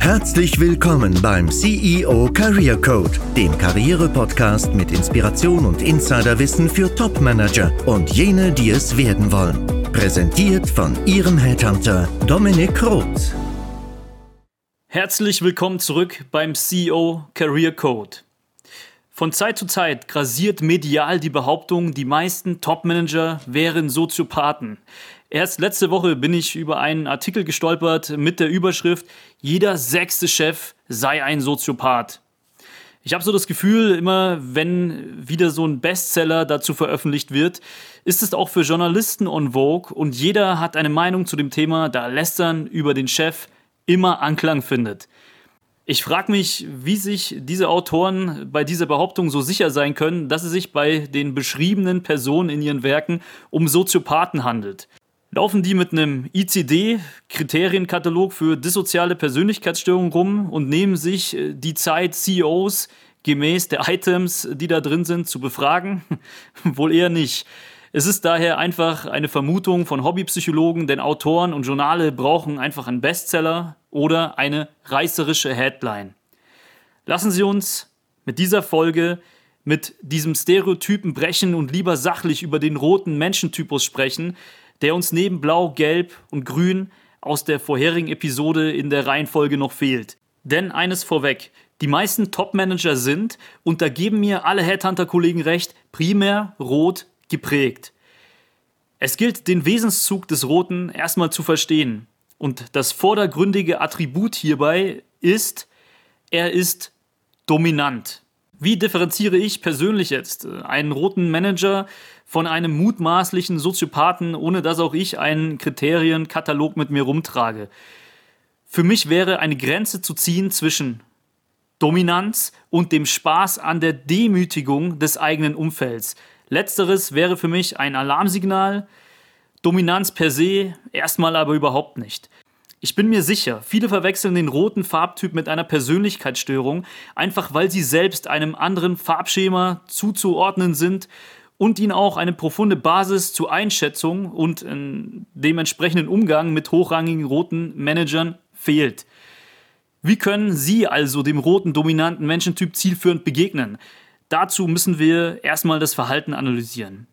Herzlich willkommen beim CEO Career Code, dem Karriere-Podcast mit Inspiration und Insiderwissen für Top-Manager und jene, die es werden wollen. Präsentiert von Ihrem Headhunter Dominik Roth. Herzlich willkommen zurück beim CEO Career Code. Von Zeit zu Zeit grasiert medial die Behauptung, die meisten Top-Manager wären Soziopathen. Erst letzte Woche bin ich über einen Artikel gestolpert mit der Überschrift Jeder sechste Chef sei ein Soziopath. Ich habe so das Gefühl, immer wenn wieder so ein Bestseller dazu veröffentlicht wird, ist es auch für Journalisten on Vogue und jeder hat eine Meinung zu dem Thema, da Lästern über den Chef immer Anklang findet. Ich frage mich, wie sich diese Autoren bei dieser Behauptung so sicher sein können, dass es sich bei den beschriebenen Personen in ihren Werken um Soziopathen handelt. Laufen die mit einem ICD-Kriterienkatalog für dissoziale Persönlichkeitsstörungen rum und nehmen sich äh, die Zeit, CEOs gemäß der Items, die da drin sind, zu befragen? Wohl eher nicht. Es ist daher einfach eine Vermutung von Hobbypsychologen, denn Autoren und Journale brauchen einfach einen Bestseller oder eine reißerische Headline. Lassen Sie uns mit dieser Folge mit diesem Stereotypen brechen und lieber sachlich über den roten Menschentypus sprechen, der uns neben Blau, Gelb und Grün aus der vorherigen Episode in der Reihenfolge noch fehlt. Denn eines vorweg, die meisten Top-Manager sind, und da geben mir alle Headhunter-Kollegen recht, primär rot geprägt. Es gilt, den Wesenszug des Roten erstmal zu verstehen. Und das vordergründige Attribut hierbei ist, er ist dominant. Wie differenziere ich persönlich jetzt einen roten Manager von einem mutmaßlichen Soziopathen, ohne dass auch ich einen Kriterienkatalog mit mir rumtrage? Für mich wäre eine Grenze zu ziehen zwischen Dominanz und dem Spaß an der Demütigung des eigenen Umfelds. Letzteres wäre für mich ein Alarmsignal, Dominanz per se erstmal aber überhaupt nicht. Ich bin mir sicher, viele verwechseln den roten Farbtyp mit einer Persönlichkeitsstörung, einfach weil sie selbst einem anderen Farbschema zuzuordnen sind und ihnen auch eine profunde Basis zur Einschätzung und dem entsprechenden Umgang mit hochrangigen roten Managern fehlt. Wie können Sie also dem roten dominanten Menschentyp zielführend begegnen? Dazu müssen wir erstmal das Verhalten analysieren.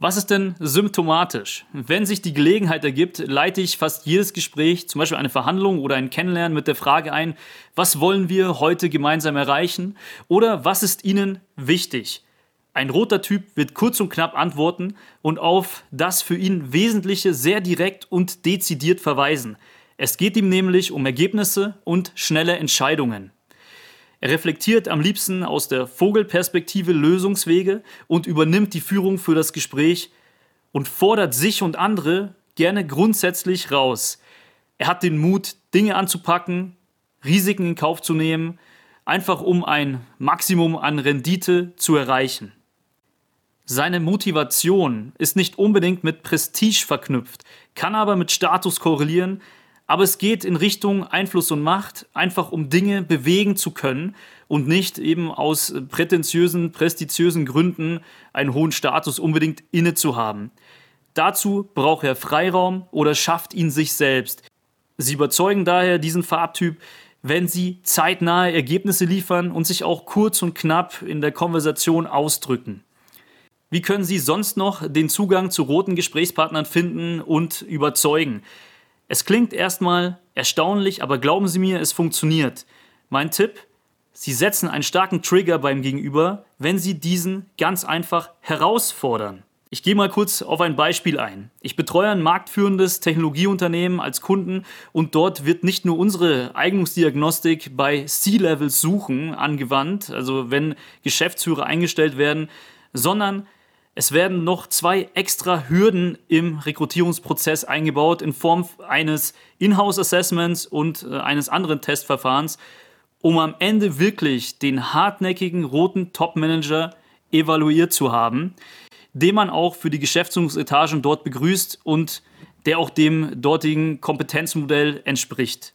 Was ist denn symptomatisch? Wenn sich die Gelegenheit ergibt, leite ich fast jedes Gespräch, zum Beispiel eine Verhandlung oder ein Kennenlernen, mit der Frage ein, was wollen wir heute gemeinsam erreichen oder was ist Ihnen wichtig? Ein roter Typ wird kurz und knapp antworten und auf das für ihn Wesentliche sehr direkt und dezidiert verweisen. Es geht ihm nämlich um Ergebnisse und schnelle Entscheidungen. Er reflektiert am liebsten aus der Vogelperspektive Lösungswege und übernimmt die Führung für das Gespräch und fordert sich und andere gerne grundsätzlich raus. Er hat den Mut, Dinge anzupacken, Risiken in Kauf zu nehmen, einfach um ein Maximum an Rendite zu erreichen. Seine Motivation ist nicht unbedingt mit Prestige verknüpft, kann aber mit Status korrelieren, aber es geht in Richtung Einfluss und Macht, einfach um Dinge bewegen zu können und nicht eben aus prätentiösen, prestigiösen Gründen einen hohen Status unbedingt inne zu haben. Dazu braucht er Freiraum oder schafft ihn sich selbst. Sie überzeugen daher diesen Farbtyp, wenn sie zeitnahe Ergebnisse liefern und sich auch kurz und knapp in der Konversation ausdrücken. Wie können Sie sonst noch den Zugang zu roten Gesprächspartnern finden und überzeugen? Es klingt erstmal erstaunlich, aber glauben Sie mir, es funktioniert. Mein Tipp, Sie setzen einen starken Trigger beim Gegenüber, wenn Sie diesen ganz einfach herausfordern. Ich gehe mal kurz auf ein Beispiel ein. Ich betreue ein marktführendes Technologieunternehmen als Kunden und dort wird nicht nur unsere Eignungsdiagnostik bei C-Levels suchen angewandt, also wenn Geschäftsführer eingestellt werden, sondern es werden noch zwei extra Hürden im Rekrutierungsprozess eingebaut in Form eines Inhouse-Assessments und äh, eines anderen Testverfahrens, um am Ende wirklich den hartnäckigen roten Top-Manager evaluiert zu haben, den man auch für die Geschäftsführungsetagen dort begrüßt und der auch dem dortigen Kompetenzmodell entspricht.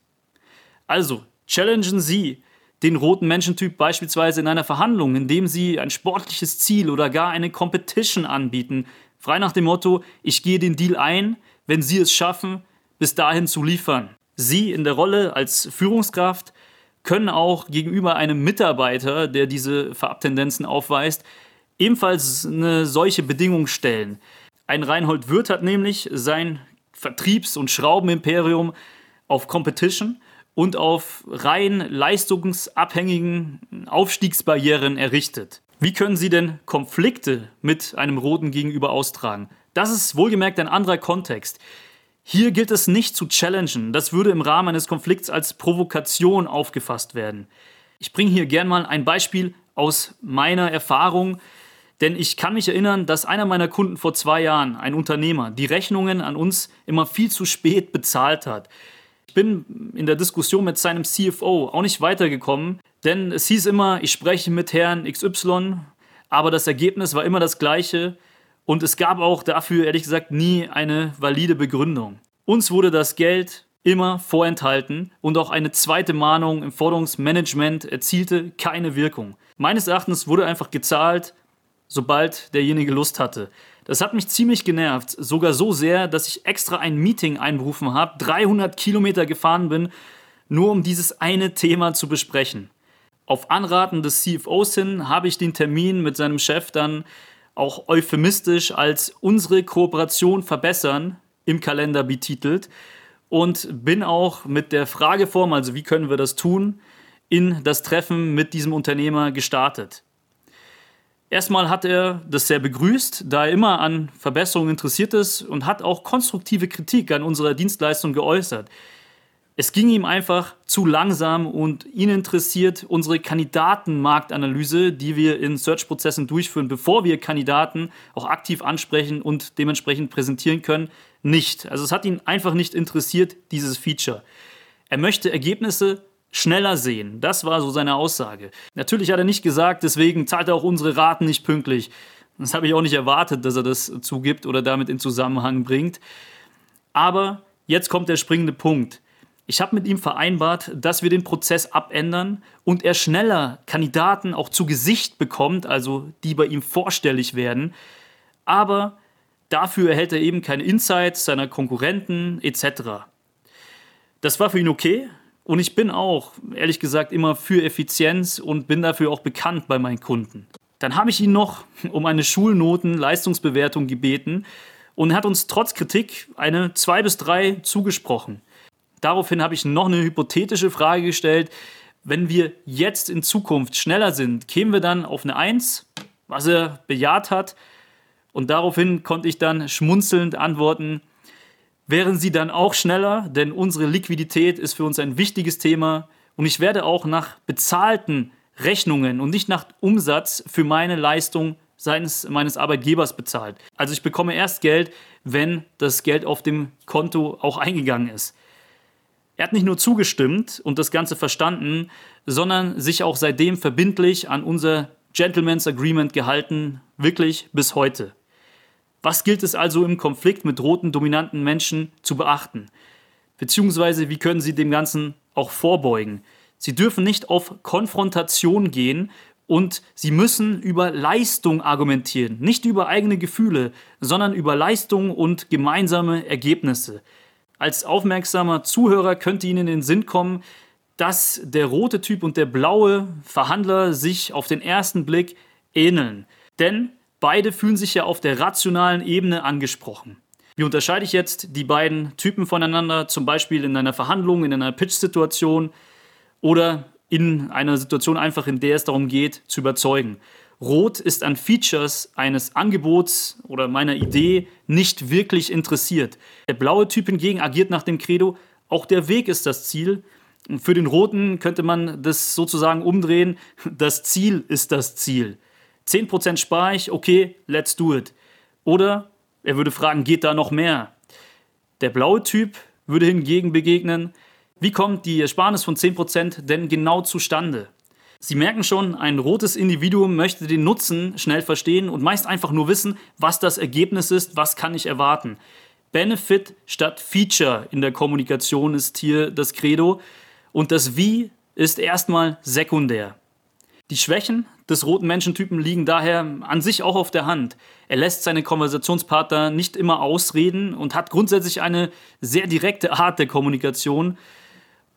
Also, challengen Sie den roten Menschentyp beispielsweise in einer Verhandlung, indem sie ein sportliches Ziel oder gar eine Competition anbieten, frei nach dem Motto, ich gehe den Deal ein, wenn sie es schaffen, bis dahin zu liefern. Sie in der Rolle als Führungskraft können auch gegenüber einem Mitarbeiter, der diese Farbtendenzen aufweist, ebenfalls eine solche Bedingung stellen. Ein Reinhold Wirth hat nämlich sein Vertriebs- und Schraubenimperium auf Competition und auf rein leistungsabhängigen Aufstiegsbarrieren errichtet. Wie können Sie denn Konflikte mit einem Roten gegenüber austragen? Das ist wohlgemerkt ein anderer Kontext. Hier gilt es nicht zu challengen. Das würde im Rahmen eines Konflikts als Provokation aufgefasst werden. Ich bringe hier gern mal ein Beispiel aus meiner Erfahrung, denn ich kann mich erinnern, dass einer meiner Kunden vor zwei Jahren, ein Unternehmer, die Rechnungen an uns immer viel zu spät bezahlt hat. Ich bin in der Diskussion mit seinem CFO auch nicht weitergekommen, denn es hieß immer, ich spreche mit Herrn XY, aber das Ergebnis war immer das gleiche. Und es gab auch dafür, ehrlich gesagt, nie eine valide Begründung. Uns wurde das Geld immer vorenthalten und auch eine zweite Mahnung im Forderungsmanagement erzielte keine Wirkung. Meines Erachtens wurde einfach gezahlt, sobald derjenige Lust hatte. Das hat mich ziemlich genervt, sogar so sehr, dass ich extra ein Meeting einberufen habe, 300 Kilometer gefahren bin, nur um dieses eine Thema zu besprechen. Auf Anraten des CFOs hin habe ich den Termin mit seinem Chef dann auch euphemistisch als unsere Kooperation verbessern im Kalender betitelt und bin auch mit der Frageform, also wie können wir das tun, in das Treffen mit diesem Unternehmer gestartet. Erstmal hat er das sehr begrüßt, da er immer an Verbesserungen interessiert ist und hat auch konstruktive Kritik an unserer Dienstleistung geäußert. Es ging ihm einfach zu langsam und ihn interessiert unsere Kandidatenmarktanalyse, die wir in Search-Prozessen durchführen, bevor wir Kandidaten auch aktiv ansprechen und dementsprechend präsentieren können, nicht. Also es hat ihn einfach nicht interessiert, dieses Feature. Er möchte Ergebnisse schneller sehen. Das war so seine Aussage. Natürlich hat er nicht gesagt, deswegen zahlt er auch unsere Raten nicht pünktlich. Das habe ich auch nicht erwartet, dass er das zugibt oder damit in Zusammenhang bringt. Aber jetzt kommt der springende Punkt. Ich habe mit ihm vereinbart, dass wir den Prozess abändern und er schneller Kandidaten auch zu Gesicht bekommt, also die bei ihm vorstellig werden. Aber dafür erhält er eben keine Insights seiner Konkurrenten etc. Das war für ihn okay und ich bin auch, ehrlich gesagt, immer für Effizienz und bin dafür auch bekannt bei meinen Kunden. Dann habe ich ihn noch um eine Schulnoten-Leistungsbewertung gebeten und hat uns trotz Kritik eine 2 bis 3 zugesprochen. Daraufhin habe ich noch eine hypothetische Frage gestellt. Wenn wir jetzt in Zukunft schneller sind, kämen wir dann auf eine 1, was er bejaht hat. Und daraufhin konnte ich dann schmunzelnd antworten, wären Sie dann auch schneller, denn unsere Liquidität ist für uns ein wichtiges Thema und ich werde auch nach bezahlten Rechnungen und nicht nach Umsatz für meine Leistung seines meines Arbeitgebers bezahlt. Also ich bekomme erst Geld, wenn das Geld auf dem Konto auch eingegangen ist. Er hat nicht nur zugestimmt und das Ganze verstanden, sondern sich auch seitdem verbindlich an unser Gentleman's Agreement gehalten, wirklich bis heute. Was gilt es also im Konflikt mit roten dominanten Menschen zu beachten? Beziehungsweise wie können Sie dem Ganzen auch vorbeugen? Sie dürfen nicht auf Konfrontation gehen und Sie müssen über Leistung argumentieren, nicht über eigene Gefühle, sondern über Leistung und gemeinsame Ergebnisse. Als aufmerksamer Zuhörer könnte Ihnen in den Sinn kommen, dass der rote Typ und der blaue Verhandler sich auf den ersten Blick ähneln. Denn beide fühlen sich ja auf der rationalen Ebene angesprochen. Wie unterscheide ich jetzt die beiden Typen voneinander, zum Beispiel in einer Verhandlung, in einer Pitch-Situation oder in einer Situation einfach, in der es darum geht, zu überzeugen? Rot ist an Features eines Angebots oder meiner Idee nicht wirklich interessiert. Der blaue Typ hingegen agiert nach dem Credo, auch der Weg ist das Ziel. Für den roten könnte man das sozusagen umdrehen, das Ziel ist das Ziel. 10% spare ich, okay, let's do it. Oder er würde fragen, geht da noch mehr? Der blaue Typ würde hingegen begegnen, wie kommt die Ersparnis von 10% denn genau zustande? Sie merken schon, ein rotes Individuum möchte den Nutzen schnell verstehen und meist einfach nur wissen, was das Ergebnis ist, was kann ich erwarten. Benefit statt Feature in der Kommunikation ist hier das Credo und das Wie ist erstmal sekundär. Die Schwächen des roten Menschentypen liegen daher an sich auch auf der Hand. Er lässt seine Konversationspartner nicht immer ausreden und hat grundsätzlich eine sehr direkte Art der Kommunikation.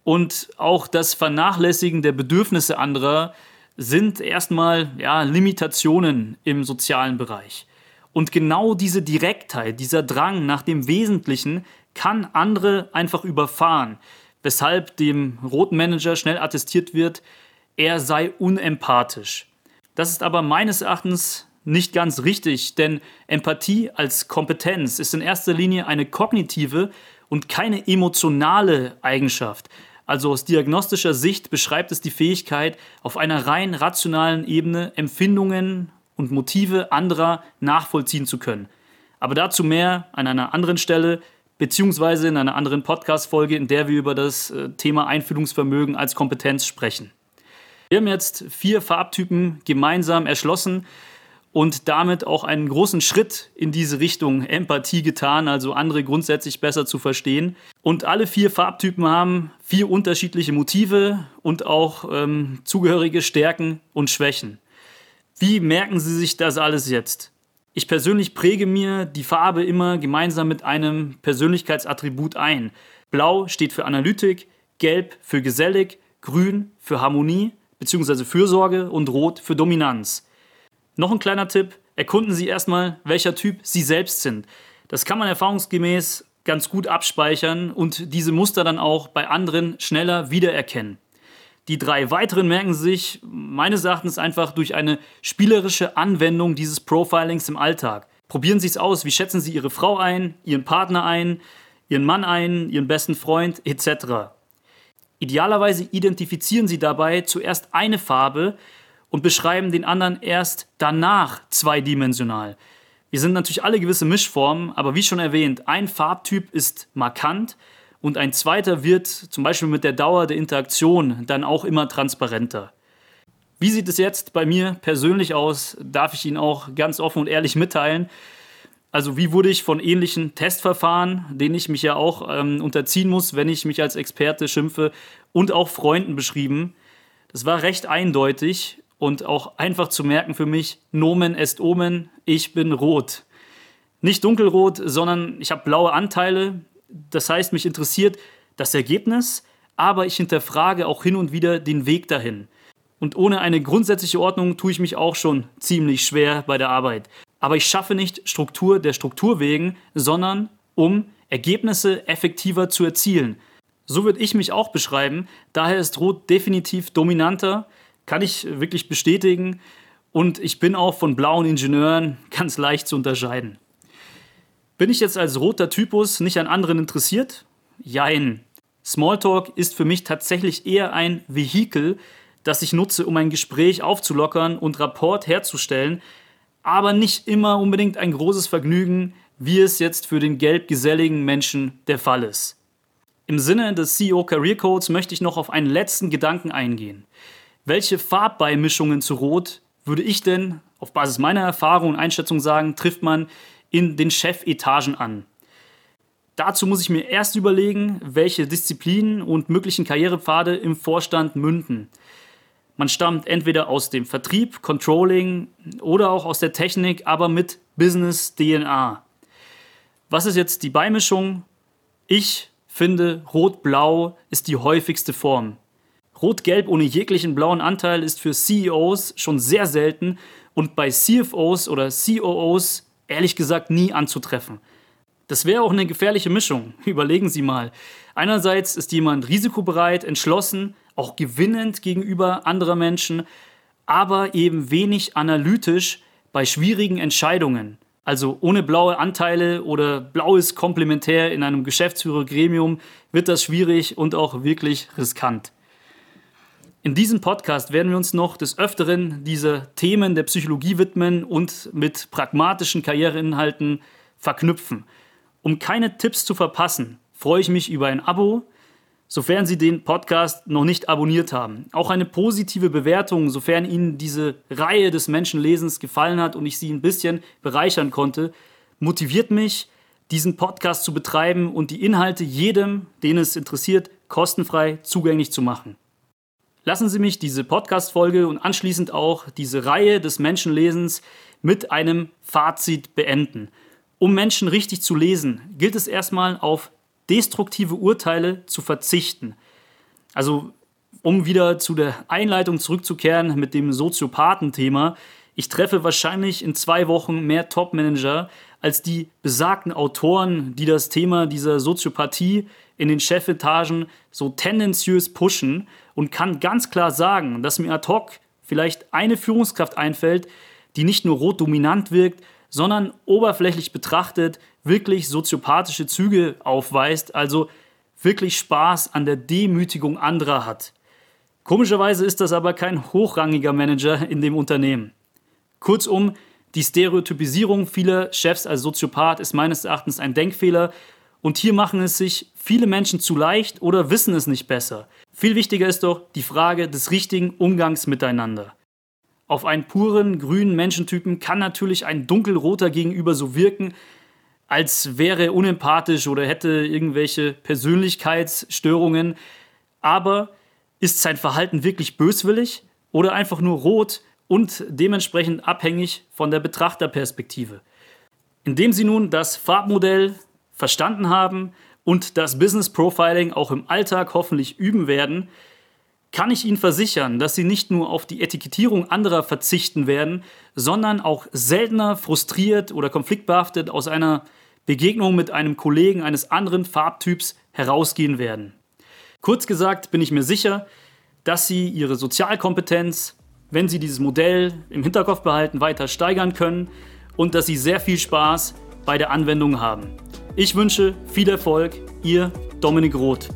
Und auch das Vernachlässigen der Bedürfnisse anderer sind erstmal ja, Limitationen im sozialen Bereich. Und genau diese Direktheit, dieser Drang nach dem Wesentlichen kann andere einfach überfahren, weshalb dem roten Manager schnell attestiert wird, er sei unempathisch. Das ist aber meines Erachtens nicht ganz richtig, denn Empathie als Kompetenz ist in erster Linie eine kognitive und keine emotionale Eigenschaft. Also aus diagnostischer Sicht beschreibt es die Fähigkeit, auf einer rein rationalen Ebene Empfindungen und Motive anderer nachvollziehen zu können. Aber dazu mehr an einer anderen Stelle, beziehungsweise in einer anderen Podcast-Folge, in der wir über das äh, Thema Einfühlungsvermögen als Kompetenz sprechen. Wir haben jetzt vier Farbtypen gemeinsam erschlossen und damit auch einen großen Schritt in diese Richtung Empathie getan, also andere grundsätzlich besser zu verstehen. Und alle vier Farbtypen haben vier unterschiedliche Motive und auch ähm, zugehörige Stärken und Schwächen. Wie merken Sie sich das alles jetzt? Ich persönlich präge mir die Farbe immer gemeinsam mit einem Persönlichkeitsattribut ein. Blau steht für Analytik, Gelb für gesellig, Grün für Harmonie bzw. Fürsorge und Rot für Dominanz. Noch ein kleiner Tipp, erkunden Sie erstmal, welcher Typ Sie selbst sind. Das kann man erfahrungsgemäß ganz gut abspeichern und diese Muster dann auch bei anderen schneller wiedererkennen. Die drei weiteren merken sich meines Erachtens einfach durch eine spielerische Anwendung dieses Profilings im Alltag. Probieren Sie es aus, wie schätzen Sie Ihre Frau ein, Ihren Partner ein, Ihren Mann ein, Ihren besten Freund etc. Idealerweise identifizieren Sie dabei zuerst eine Farbe und beschreiben den anderen erst danach zweidimensional. Wir sind natürlich alle gewisse Mischformen, aber wie schon erwähnt, ein Farbtyp ist markant und ein zweiter wird zum Beispiel mit der Dauer der Interaktion dann auch immer transparenter. Wie sieht es jetzt bei mir persönlich aus, darf ich Ihnen auch ganz offen und ehrlich mitteilen. Also wie wurde ich von ähnlichen Testverfahren, denen ich mich ja auch ähm, unterziehen muss, wenn ich mich als Experte schimpfe, und auch Freunden beschrieben. Das war recht eindeutig und auch einfach zu merken für mich, Nomen est Omen, ich bin rot. Nicht dunkelrot, sondern ich habe blaue Anteile. Das heißt, mich interessiert das Ergebnis, aber ich hinterfrage auch hin und wieder den Weg dahin. Und ohne eine grundsätzliche Ordnung tue ich mich auch schon ziemlich schwer bei der Arbeit aber ich schaffe nicht Struktur der Struktur wegen, sondern um Ergebnisse effektiver zu erzielen. So würde ich mich auch beschreiben. Daher ist Rot definitiv dominanter, kann ich wirklich bestätigen. Und ich bin auch von blauen Ingenieuren ganz leicht zu unterscheiden. Bin ich jetzt als roter Typus nicht an anderen interessiert? Jein. Smalltalk ist für mich tatsächlich eher ein Vehikel, das ich nutze, um ein Gespräch aufzulockern und Rapport herzustellen, aber nicht immer unbedingt ein großes Vergnügen, wie es jetzt für den gelbgeselligen Menschen der Fall ist. Im Sinne des CEO Career Codes möchte ich noch auf einen letzten Gedanken eingehen. Welche Farbbeimischungen zu Rot würde ich denn auf Basis meiner Erfahrung und Einschätzung sagen, trifft man in den Chefetagen an? Dazu muss ich mir erst überlegen, welche Disziplinen und möglichen Karrierepfade im Vorstand münden. Man stammt entweder aus dem Vertrieb, Controlling oder auch aus der Technik, aber mit Business-DNA. Was ist jetzt die Beimischung? Ich finde, Rot-Blau ist die häufigste Form. Rot-Gelb ohne jeglichen blauen Anteil ist für CEOs schon sehr selten und bei CFOs oder COOs ehrlich gesagt nie anzutreffen. Das wäre auch eine gefährliche Mischung. Überlegen Sie mal. Einerseits ist jemand risikobereit, entschlossen, auch gewinnend gegenüber anderer Menschen, aber eben wenig analytisch bei schwierigen Entscheidungen. Also ohne blaue Anteile oder blaues Komplementär in einem Geschäftsführergremium wird das schwierig und auch wirklich riskant. In diesem Podcast werden wir uns noch des Öfteren diese Themen der Psychologie widmen und mit pragmatischen Karriereinhalten verknüpfen. Um keine Tipps zu verpassen, freue ich mich über ein Abo, sofern Sie den Podcast noch nicht abonniert haben. Auch eine positive Bewertung, sofern Ihnen diese Reihe des Menschenlesens gefallen hat und ich Sie ein bisschen bereichern konnte, motiviert mich, diesen Podcast zu betreiben und die Inhalte jedem, den es interessiert, kostenfrei zugänglich zu machen. Lassen Sie mich diese Podcast-Folge und anschließend auch diese Reihe des Menschenlesens mit einem Fazit beenden. Um Menschen richtig zu lesen, gilt es erstmal auf destruktive Urteile zu verzichten. Also, um wieder zu der Einleitung zurückzukehren mit dem Soziopathen-Thema, ich treffe wahrscheinlich in zwei Wochen mehr Top-Manager als die besagten Autoren, die das Thema dieser Soziopathie in den Chefetagen so tendenziös pushen und kann ganz klar sagen, dass mir ad hoc vielleicht eine Führungskraft einfällt, die nicht nur rot dominant wirkt, sondern oberflächlich betrachtet wirklich soziopathische Züge aufweist, also wirklich Spaß an der Demütigung anderer hat. Komischerweise ist das aber kein hochrangiger Manager in dem Unternehmen. Kurzum, die Stereotypisierung vieler Chefs als Soziopath ist meines Erachtens ein Denkfehler und hier machen es sich viele Menschen zu leicht oder wissen es nicht besser. Viel wichtiger ist doch die Frage des richtigen Umgangs miteinander. Auf einen puren grünen Menschentypen kann natürlich ein dunkelroter gegenüber so wirken, als wäre unempathisch oder hätte irgendwelche Persönlichkeitsstörungen. Aber ist sein Verhalten wirklich böswillig oder einfach nur rot und dementsprechend abhängig von der Betrachterperspektive? Indem Sie nun das Farbmodell verstanden haben und das Business Profiling auch im Alltag hoffentlich üben werden, kann ich Ihnen versichern, dass Sie nicht nur auf die Etikettierung anderer verzichten werden, sondern auch seltener frustriert oder konfliktbehaftet aus einer Begegnung mit einem Kollegen eines anderen Farbtyps herausgehen werden. Kurz gesagt bin ich mir sicher, dass Sie Ihre Sozialkompetenz, wenn Sie dieses Modell im Hinterkopf behalten, weiter steigern können und dass Sie sehr viel Spaß bei der Anwendung haben. Ich wünsche viel Erfolg, Ihr Dominik Roth.